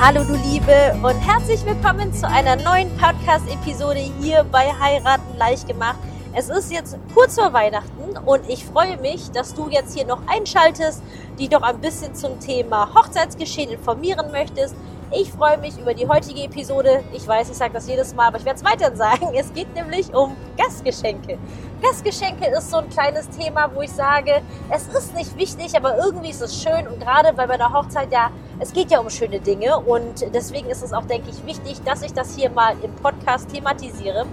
Hallo du Liebe und herzlich willkommen zu einer neuen Podcast-Episode hier bei Heiraten leicht gemacht. Es ist jetzt kurz vor Weihnachten und ich freue mich, dass du jetzt hier noch einschaltest, die doch ein bisschen zum Thema Hochzeitsgeschehen informieren möchtest. Ich freue mich über die heutige Episode. Ich weiß, ich sage das jedes Mal, aber ich werde es weiterhin sagen. Es geht nämlich um Gastgeschenke. Gastgeschenke ist so ein kleines Thema, wo ich sage, es ist nicht wichtig, aber irgendwie ist es schön und gerade bei meiner Hochzeit ja, es geht ja um schöne Dinge und deswegen ist es auch, denke ich, wichtig, dass ich das hier mal im Podcast thematisiere.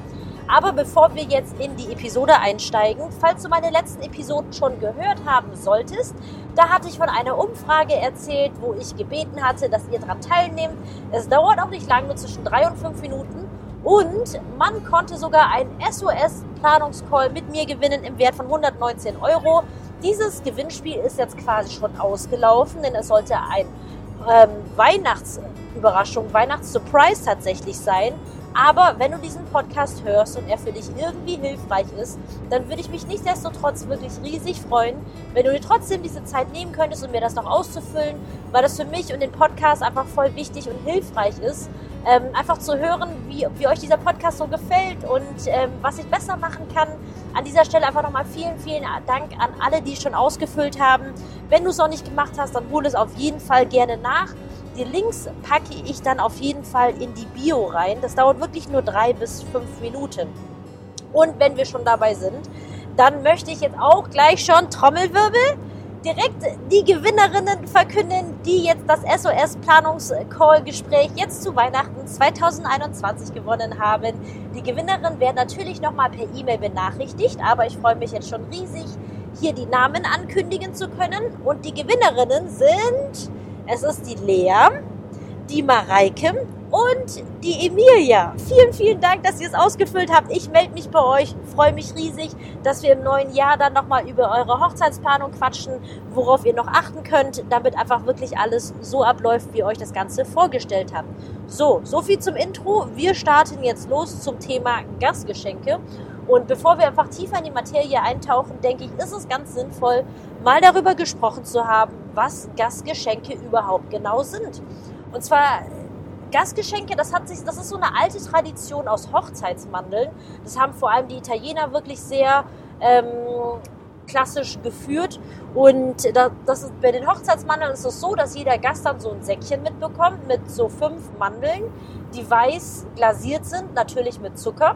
Aber bevor wir jetzt in die Episode einsteigen, falls du meine letzten Episoden schon gehört haben solltest, da hatte ich von einer Umfrage erzählt, wo ich gebeten hatte, dass ihr daran teilnehmt. Es dauert auch nicht lange, nur zwischen drei und fünf Minuten. Und man konnte sogar einen SOS-Planungscall mit mir gewinnen im Wert von 119 Euro. Dieses Gewinnspiel ist jetzt quasi schon ausgelaufen, denn es sollte ein ähm, Weihnachtsüberraschung, Weihnachtssurprise tatsächlich sein. Aber wenn du diesen Podcast hörst und er für dich irgendwie hilfreich ist, dann würde ich mich nichtsdestotrotz wirklich riesig freuen, wenn du dir trotzdem diese Zeit nehmen könntest, um mir das noch auszufüllen, weil das für mich und den Podcast einfach voll wichtig und hilfreich ist. Ähm, einfach zu hören, wie, wie euch dieser Podcast so gefällt und ähm, was ich besser machen kann. An dieser Stelle einfach nochmal vielen, vielen Dank an alle, die es schon ausgefüllt haben. Wenn du es noch nicht gemacht hast, dann hol es auf jeden Fall gerne nach. Die Links packe ich dann auf jeden Fall in die Bio rein. Das dauert wirklich nur drei bis fünf Minuten. Und wenn wir schon dabei sind, dann möchte ich jetzt auch gleich schon Trommelwirbel direkt die Gewinnerinnen verkünden, die jetzt das SOS Planungscall-Gespräch jetzt zu Weihnachten 2021 gewonnen haben. Die Gewinnerinnen werden natürlich nochmal per E-Mail benachrichtigt, aber ich freue mich jetzt schon riesig, hier die Namen ankündigen zu können. Und die Gewinnerinnen sind es ist die Lea, die Mareike und die Emilia. Vielen, vielen Dank, dass ihr es ausgefüllt habt. Ich melde mich bei euch, freue mich riesig, dass wir im neuen Jahr dann nochmal über eure Hochzeitsplanung quatschen, worauf ihr noch achten könnt, damit einfach wirklich alles so abläuft, wie ihr euch das Ganze vorgestellt habt. So, so viel zum Intro. Wir starten jetzt los zum Thema Gastgeschenke. Und bevor wir einfach tiefer in die Materie eintauchen, denke ich, ist es ganz sinnvoll, mal darüber gesprochen zu haben, was Gastgeschenke überhaupt genau sind. Und zwar Gastgeschenke, das hat sich, das ist so eine alte Tradition aus Hochzeitsmandeln. Das haben vor allem die Italiener wirklich sehr ähm, klassisch geführt. Und das ist, bei den Hochzeitsmandeln ist es so, dass jeder Gast dann so ein Säckchen mitbekommt mit so fünf Mandeln, die weiß glasiert sind, natürlich mit Zucker.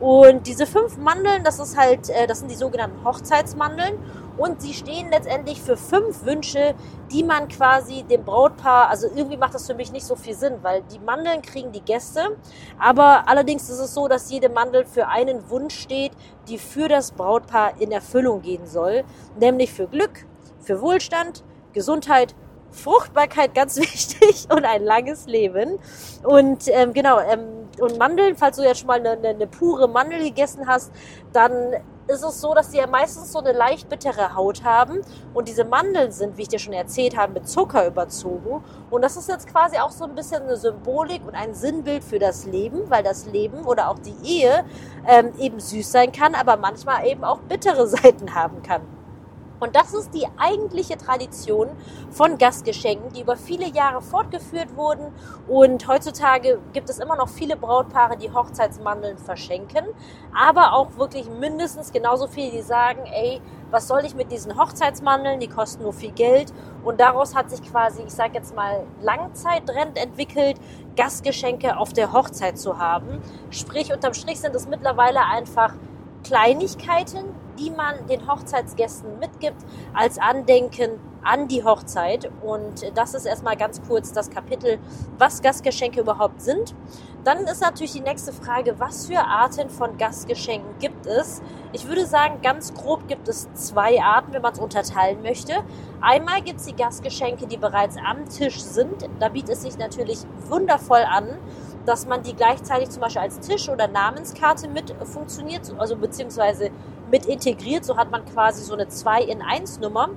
Und diese fünf Mandeln, das ist halt, äh, das sind die sogenannten Hochzeitsmandeln. Und sie stehen letztendlich für fünf Wünsche, die man quasi dem Brautpaar, also irgendwie macht das für mich nicht so viel Sinn, weil die Mandeln kriegen die Gäste. Aber allerdings ist es so, dass jede Mandel für einen Wunsch steht, die für das Brautpaar in Erfüllung gehen soll. Nämlich für Glück, für Wohlstand, Gesundheit, Fruchtbarkeit ganz wichtig und ein langes Leben. Und ähm, genau, ähm, und Mandeln, falls du jetzt schon mal eine, eine, eine pure Mandel gegessen hast, dann ist es so, dass die ja meistens so eine leicht bittere Haut haben. Und diese Mandeln sind, wie ich dir schon erzählt habe, mit Zucker überzogen. Und das ist jetzt quasi auch so ein bisschen eine Symbolik und ein Sinnbild für das Leben, weil das Leben oder auch die Ehe ähm, eben süß sein kann, aber manchmal eben auch bittere Seiten haben kann. Und das ist die eigentliche Tradition von Gastgeschenken, die über viele Jahre fortgeführt wurden. Und heutzutage gibt es immer noch viele Brautpaare, die Hochzeitsmandeln verschenken. Aber auch wirklich mindestens genauso viele, die sagen, ey, was soll ich mit diesen Hochzeitsmandeln? Die kosten nur viel Geld. Und daraus hat sich quasi, ich sage jetzt mal, Langzeittrend entwickelt, Gastgeschenke auf der Hochzeit zu haben. Sprich, unterm Strich sind es mittlerweile einfach Kleinigkeiten, die man den Hochzeitsgästen mitgibt als Andenken an die Hochzeit. Und das ist erstmal ganz kurz das Kapitel, was Gastgeschenke überhaupt sind. Dann ist natürlich die nächste Frage, was für Arten von Gastgeschenken gibt es? Ich würde sagen, ganz grob gibt es zwei Arten, wenn man es unterteilen möchte. Einmal gibt es die Gastgeschenke, die bereits am Tisch sind. Da bietet es sich natürlich wundervoll an, dass man die gleichzeitig zum Beispiel als Tisch- oder Namenskarte mit funktioniert, also beziehungsweise mit integriert. So hat man quasi so eine 2 in 1 Nummer.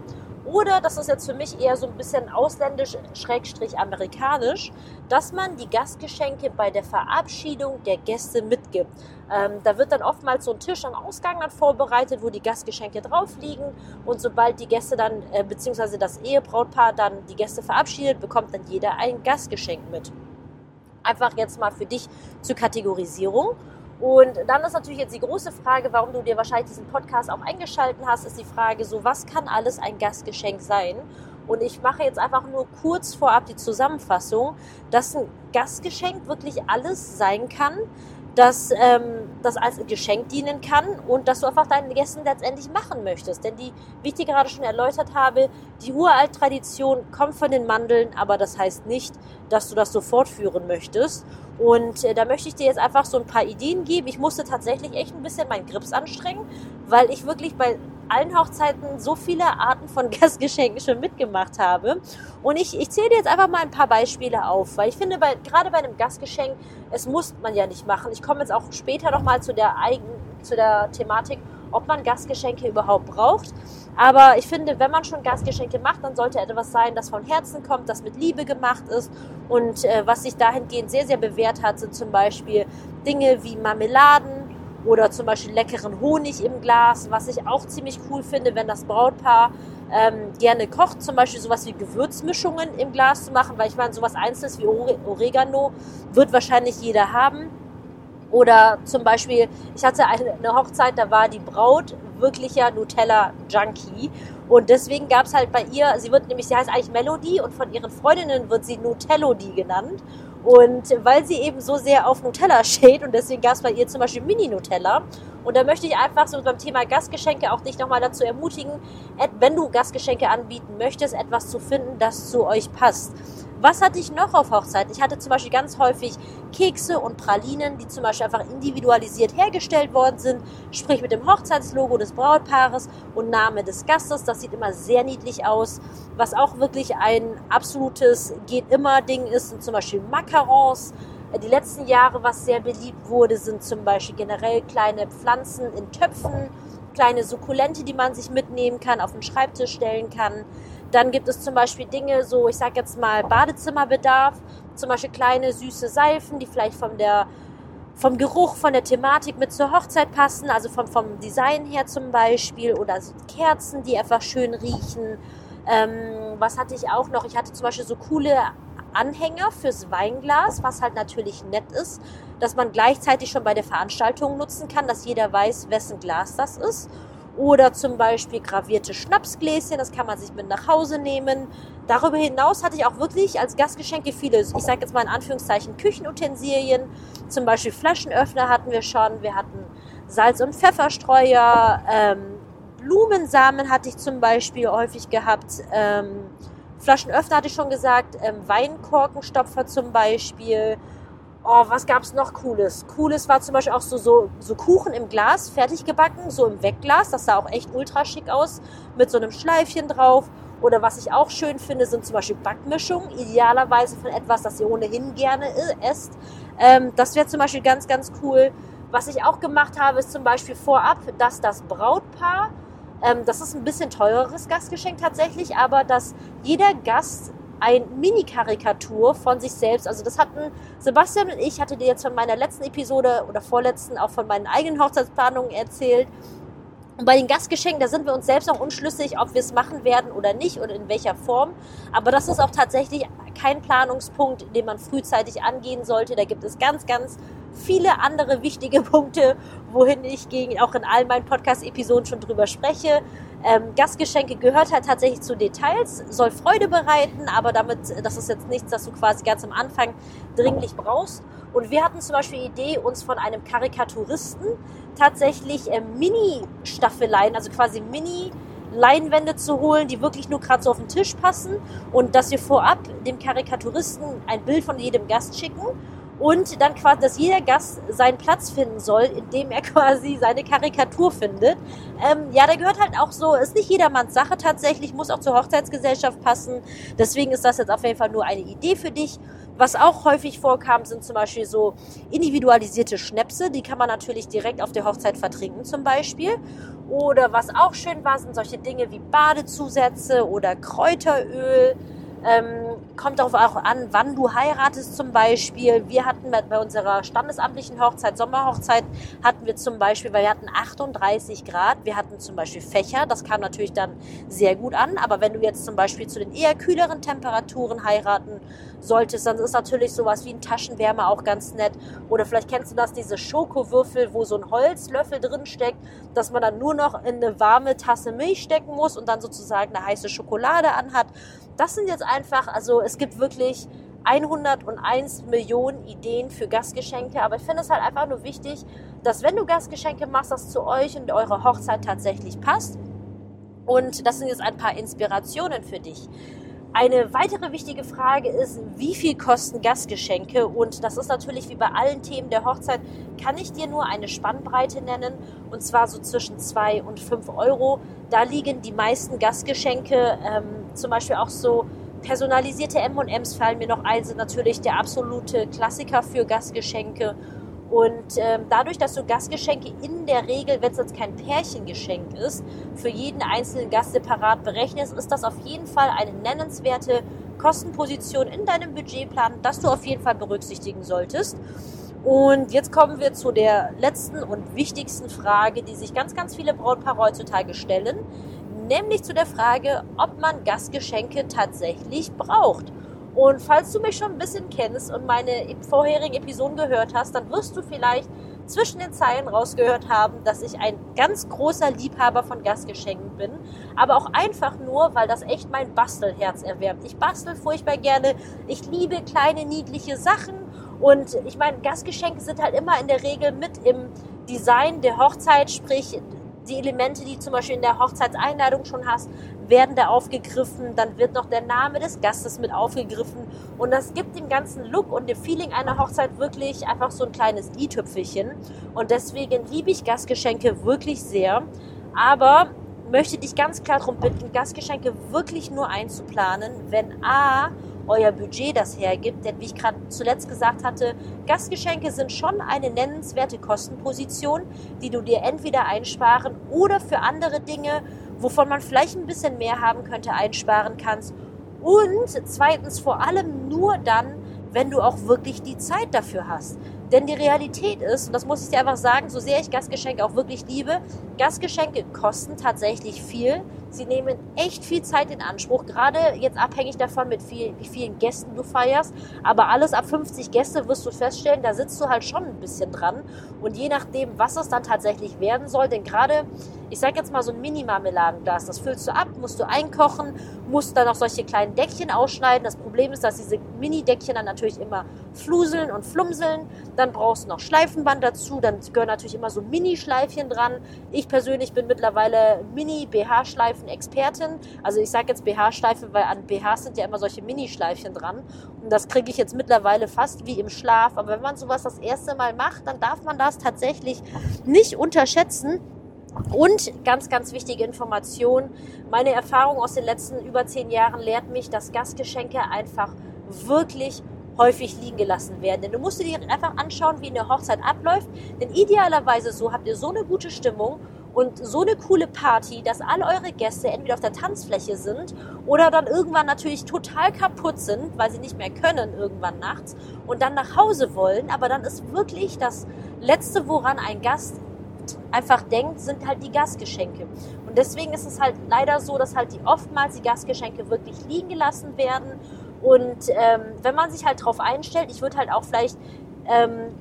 Oder das ist jetzt für mich eher so ein bisschen ausländisch, schrägstrich amerikanisch, dass man die Gastgeschenke bei der Verabschiedung der Gäste mitgibt. Ähm, da wird dann oftmals so ein Tisch am Ausgang dann vorbereitet, wo die Gastgeschenke drauf liegen. Und sobald die Gäste dann, äh, beziehungsweise das Ehebrautpaar dann die Gäste verabschiedet, bekommt dann jeder ein Gastgeschenk mit. Einfach jetzt mal für dich zur Kategorisierung. Und dann ist natürlich jetzt die große Frage, warum du dir wahrscheinlich diesen Podcast auch eingeschalten hast, ist die Frage so, was kann alles ein Gastgeschenk sein? Und ich mache jetzt einfach nur kurz vorab die Zusammenfassung, dass ein Gastgeschenk wirklich alles sein kann, dass ähm, das als Geschenk dienen kann und dass du einfach deinen Gästen letztendlich machen möchtest. Denn die, wie ich dir gerade schon erläutert habe, die uralt Tradition kommt von den Mandeln, aber das heißt nicht, dass du das so fortführen möchtest. Und äh, da möchte ich dir jetzt einfach so ein paar Ideen geben. Ich musste tatsächlich echt ein bisschen meinen Grips anstrengen, weil ich wirklich bei allen Hochzeiten so viele Arten von Gastgeschenken schon mitgemacht habe. Und ich, ich zähle jetzt einfach mal ein paar Beispiele auf, weil ich finde, bei, gerade bei einem Gastgeschenk, es muss man ja nicht machen. Ich komme jetzt auch später nochmal zu der, zu der Thematik, ob man Gastgeschenke überhaupt braucht. Aber ich finde, wenn man schon Gastgeschenke macht, dann sollte etwas sein, das von Herzen kommt, das mit Liebe gemacht ist und äh, was sich dahingehend sehr, sehr bewährt hat, sind zum Beispiel Dinge wie Marmeladen, oder zum Beispiel leckeren Honig im Glas, was ich auch ziemlich cool finde, wenn das Brautpaar ähm, gerne kocht, zum Beispiel sowas wie Gewürzmischungen im Glas zu machen, weil ich meine, sowas Einzelnes wie Oregano wird wahrscheinlich jeder haben. Oder zum Beispiel, ich hatte eine Hochzeit, da war die Braut wirklicher Nutella-Junkie. Und deswegen gab es halt bei ihr, sie wird nämlich, sie heißt eigentlich Melody und von ihren Freundinnen wird sie Nutellody genannt. Und weil sie eben so sehr auf Nutella steht und deswegen gab es bei ihr zum Beispiel Mini-Nutella. Und da möchte ich einfach so beim Thema Gastgeschenke auch dich nochmal dazu ermutigen, wenn du Gastgeschenke anbieten möchtest, etwas zu finden, das zu euch passt. Was hatte ich noch auf Hochzeiten? Ich hatte zum Beispiel ganz häufig Kekse und Pralinen, die zum Beispiel einfach individualisiert hergestellt worden sind, sprich mit dem Hochzeitslogo des Brautpaares und Name des Gastes. Das sieht immer sehr niedlich aus. Was auch wirklich ein absolutes geht immer Ding ist, sind zum Beispiel Macarons. Die letzten Jahre, was sehr beliebt wurde, sind zum Beispiel generell kleine Pflanzen in Töpfen, kleine Sukkulente, die man sich mitnehmen kann, auf den Schreibtisch stellen kann. Dann gibt es zum Beispiel Dinge, so ich sage jetzt mal Badezimmerbedarf, zum Beispiel kleine süße Seifen, die vielleicht von der, vom Geruch, von der Thematik mit zur Hochzeit passen, also vom, vom Design her zum Beispiel, oder so Kerzen, die einfach schön riechen. Ähm, was hatte ich auch noch? Ich hatte zum Beispiel so coole Anhänger fürs Weinglas, was halt natürlich nett ist, dass man gleichzeitig schon bei der Veranstaltung nutzen kann, dass jeder weiß, wessen Glas das ist. Oder zum Beispiel gravierte Schnapsgläschen, das kann man sich mit nach Hause nehmen. Darüber hinaus hatte ich auch wirklich als Gastgeschenke viele, ich sage jetzt mal in Anführungszeichen, Küchenutensilien. Zum Beispiel Flaschenöffner hatten wir schon. Wir hatten Salz- und Pfefferstreuer. Ähm, Blumensamen hatte ich zum Beispiel häufig gehabt. Ähm, Flaschenöffner hatte ich schon gesagt. Ähm, Weinkorkenstopfer zum Beispiel. Oh, was gab's noch Cooles? Cooles war zum Beispiel auch so, so, so Kuchen im Glas, fertig gebacken, so im Wegglas. Das sah auch echt ultra schick aus, mit so einem Schleifchen drauf. Oder was ich auch schön finde, sind zum Beispiel Backmischungen, idealerweise von etwas, das ihr ohnehin gerne esst. Ähm, das wäre zum Beispiel ganz, ganz cool. Was ich auch gemacht habe, ist zum Beispiel vorab, dass das Brautpaar, ähm, das ist ein bisschen teureres Gastgeschenk tatsächlich, aber dass jeder Gast ein Mini-Karikatur von sich selbst. Also das hatten Sebastian und ich, hatte dir jetzt von meiner letzten Episode oder vorletzten auch von meinen eigenen Hochzeitsplanungen erzählt. Und bei den Gastgeschenken, da sind wir uns selbst auch unschlüssig, ob wir es machen werden oder nicht oder in welcher Form. Aber das ist auch tatsächlich kein Planungspunkt, den man frühzeitig angehen sollte. Da gibt es ganz, ganz viele andere wichtige Punkte, wohin ich gegen, auch in all meinen Podcast-Episoden schon drüber spreche. Ähm, Gastgeschenke gehört halt tatsächlich zu Details, soll Freude bereiten, aber damit, das ist jetzt nichts, das du quasi ganz am Anfang dringlich brauchst. Und wir hatten zum Beispiel die Idee, uns von einem Karikaturisten tatsächlich ähm, Mini-Staffeleien, also quasi Mini- Leinwände zu holen, die wirklich nur gerade so auf den Tisch passen und dass wir vorab dem Karikaturisten ein Bild von jedem Gast schicken und dann quasi, dass jeder Gast seinen Platz finden soll, indem er quasi seine Karikatur findet. Ähm, ja, da gehört halt auch so, ist nicht jedermanns Sache tatsächlich, muss auch zur Hochzeitsgesellschaft passen. Deswegen ist das jetzt auf jeden Fall nur eine Idee für dich. Was auch häufig vorkam, sind zum Beispiel so individualisierte Schnäpse. Die kann man natürlich direkt auf der Hochzeit vertrinken zum Beispiel. Oder was auch schön war, sind solche Dinge wie Badezusätze oder Kräuteröl. Ähm, kommt darauf auch an, wann du heiratest zum Beispiel. Wir hatten bei unserer standesamtlichen Hochzeit, Sommerhochzeit, hatten wir zum Beispiel, weil wir hatten 38 Grad, wir hatten zum Beispiel Fächer, das kam natürlich dann sehr gut an. Aber wenn du jetzt zum Beispiel zu den eher kühleren Temperaturen heiraten solltest, dann ist natürlich sowas wie ein Taschenwärmer auch ganz nett. Oder vielleicht kennst du das, diese Schokowürfel, wo so ein Holzlöffel drin steckt, dass man dann nur noch in eine warme Tasse Milch stecken muss und dann sozusagen eine heiße Schokolade anhat. Das sind jetzt einfach, also es gibt wirklich 101 Millionen Ideen für Gastgeschenke, aber ich finde es halt einfach nur wichtig, dass wenn du Gastgeschenke machst, das zu euch und eurer Hochzeit tatsächlich passt. Und das sind jetzt ein paar Inspirationen für dich. Eine weitere wichtige Frage ist, wie viel kosten Gastgeschenke? Und das ist natürlich wie bei allen Themen der Hochzeit, kann ich dir nur eine Spannbreite nennen, und zwar so zwischen 2 und 5 Euro. Da liegen die meisten Gastgeschenke, ähm, zum Beispiel auch so personalisierte M&Ms fallen mir noch ein, sind natürlich der absolute Klassiker für Gastgeschenke. Und ähm, dadurch, dass du Gastgeschenke in der Regel, wenn es jetzt kein Pärchengeschenk ist, für jeden einzelnen Gast separat berechnest, ist das auf jeden Fall eine nennenswerte Kostenposition in deinem Budgetplan, das du auf jeden Fall berücksichtigen solltest. Und jetzt kommen wir zu der letzten und wichtigsten Frage, die sich ganz, ganz viele Brautpaare heutzutage stellen, nämlich zu der Frage, ob man Gastgeschenke tatsächlich braucht. Und falls du mich schon ein bisschen kennst und meine vorherigen Episoden gehört hast, dann wirst du vielleicht zwischen den Zeilen rausgehört haben, dass ich ein ganz großer Liebhaber von Gastgeschenken bin, aber auch einfach nur, weil das echt mein Bastelherz erwärmt. Ich bastel furchtbar gerne, ich liebe kleine niedliche Sachen und ich meine, Gastgeschenke sind halt immer in der Regel mit im Design der Hochzeit, sprich die Elemente, die zum Beispiel in der Hochzeitseinladung schon hast, werden da aufgegriffen. Dann wird noch der Name des Gastes mit aufgegriffen. Und das gibt dem ganzen Look und dem Feeling einer Hochzeit wirklich einfach so ein kleines i-Tüpfelchen. Und deswegen liebe ich Gastgeschenke wirklich sehr. Aber möchte dich ganz klar darum bitten, Gastgeschenke wirklich nur einzuplanen, wenn A euer Budget das hergibt. Denn wie ich gerade zuletzt gesagt hatte, Gastgeschenke sind schon eine nennenswerte Kostenposition, die du dir entweder einsparen oder für andere Dinge, wovon man vielleicht ein bisschen mehr haben könnte, einsparen kannst. Und zweitens vor allem nur dann, wenn du auch wirklich die Zeit dafür hast. Denn die Realität ist, und das muss ich dir einfach sagen, so sehr ich Gastgeschenke auch wirklich liebe, Gastgeschenke kosten tatsächlich viel. Sie nehmen echt viel Zeit in Anspruch, gerade jetzt abhängig davon, mit viel, wie vielen Gästen du feierst. Aber alles ab 50 Gäste wirst du feststellen, da sitzt du halt schon ein bisschen dran. Und je nachdem, was es dann tatsächlich werden soll, denn gerade, ich sag jetzt mal so ein Mini-Marmeladenglas, das füllst du ab, musst du einkochen, musst dann noch solche kleinen Deckchen ausschneiden. Das Problem ist, dass diese Mini-Deckchen dann natürlich immer fluseln und flumseln. Dann brauchst du noch Schleifenband dazu, dann gehören natürlich immer so Mini-Schleifchen dran. Ich persönlich bin mittlerweile Mini-BH-Schleifen Schleifenexpertin. Also ich sage jetzt BH-Schleife, weil an BHs sind ja immer solche Mini-Schleifchen dran. Und das kriege ich jetzt mittlerweile fast wie im Schlaf. Aber wenn man sowas das erste Mal macht, dann darf man das tatsächlich nicht unterschätzen. Und ganz, ganz wichtige Information. Meine Erfahrung aus den letzten über zehn Jahren lehrt mich, dass Gastgeschenke einfach wirklich häufig liegen gelassen werden. Denn du musst dir einfach anschauen, wie eine Hochzeit abläuft. Denn idealerweise so habt ihr so eine gute Stimmung und so eine coole Party, dass alle eure Gäste entweder auf der Tanzfläche sind oder dann irgendwann natürlich total kaputt sind, weil sie nicht mehr können irgendwann nachts und dann nach Hause wollen. Aber dann ist wirklich das Letzte, woran ein Gast einfach denkt, sind halt die Gastgeschenke. Und deswegen ist es halt leider so, dass halt die oftmals die Gastgeschenke wirklich liegen gelassen werden. Und ähm, wenn man sich halt drauf einstellt, ich würde halt auch vielleicht ähm,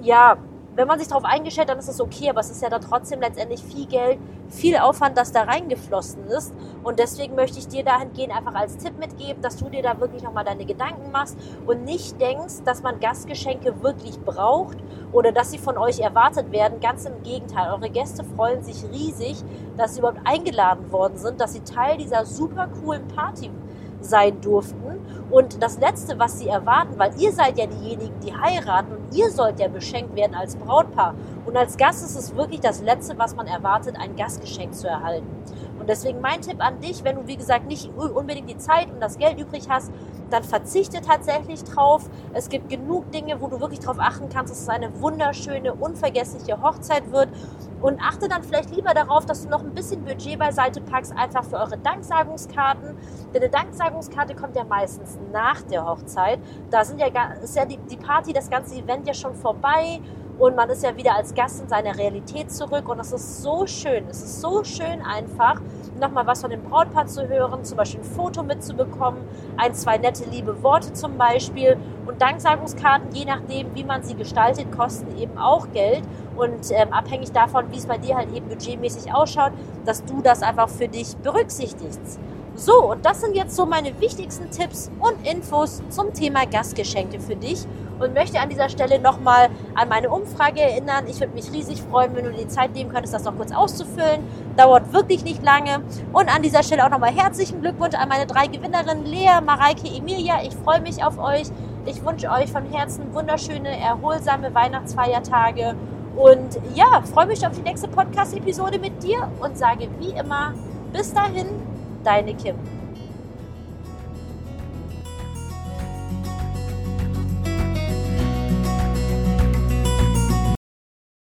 ja wenn man sich darauf eingestellt, dann ist es okay, aber es ist ja dann trotzdem letztendlich viel Geld, viel Aufwand, das da reingeflossen ist. Und deswegen möchte ich dir dahingehend einfach als Tipp mitgeben, dass du dir da wirklich nochmal deine Gedanken machst und nicht denkst, dass man Gastgeschenke wirklich braucht oder dass sie von euch erwartet werden. Ganz im Gegenteil, eure Gäste freuen sich riesig, dass sie überhaupt eingeladen worden sind, dass sie Teil dieser super coolen Party sein durften. Und das Letzte, was sie erwarten, weil ihr seid ja diejenigen, die heiraten und ihr sollt ja beschenkt werden als Brautpaar. Und als Gast ist es wirklich das Letzte, was man erwartet, ein Gastgeschenk zu erhalten. Und deswegen mein Tipp an dich, wenn du, wie gesagt, nicht unbedingt die Zeit und das Geld übrig hast, dann verzichte tatsächlich drauf. Es gibt genug Dinge, wo du wirklich darauf achten kannst, dass es eine wunderschöne, unvergessliche Hochzeit wird. Und achte dann vielleicht lieber darauf, dass du noch ein bisschen Budget beiseite packst, einfach für eure Danksagungskarten. Denn eine Danksagungskarte kommt ja meistens nach der Hochzeit. Da sind ja, ist ja die, die Party, das ganze Event ja schon vorbei und man ist ja wieder als Gast in seiner Realität zurück und das ist so schön. Es ist so schön einfach, nochmal was von dem Brautpaar zu hören, zum Beispiel ein Foto mitzubekommen, ein, zwei nette, liebe Worte zum Beispiel. Und Danksagungskarten, je nachdem, wie man sie gestaltet, kosten eben auch Geld. Und ähm, abhängig davon, wie es bei dir halt eben budgetmäßig ausschaut, dass du das einfach für dich berücksichtigst. So, und das sind jetzt so meine wichtigsten Tipps und Infos zum Thema Gastgeschenke für dich und möchte an dieser Stelle nochmal an meine Umfrage erinnern. Ich würde mich riesig freuen, wenn du dir die Zeit nehmen könntest, das noch kurz auszufüllen. Dauert wirklich nicht lange. Und an dieser Stelle auch nochmal herzlichen Glückwunsch an meine drei Gewinnerinnen, Lea, Mareike, Emilia. Ich freue mich auf euch. Ich wünsche euch von Herzen wunderschöne, erholsame Weihnachtsfeiertage. Und ja, freue mich auf die nächste Podcast-Episode mit dir und sage wie immer, bis dahin, deine Kim.